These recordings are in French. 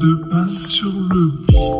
De pas sur le beat.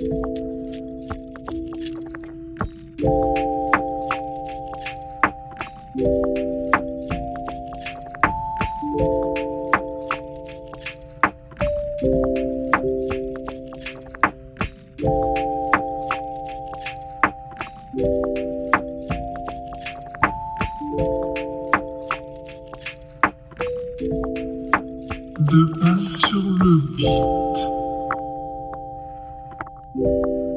De pas sur le beat. you.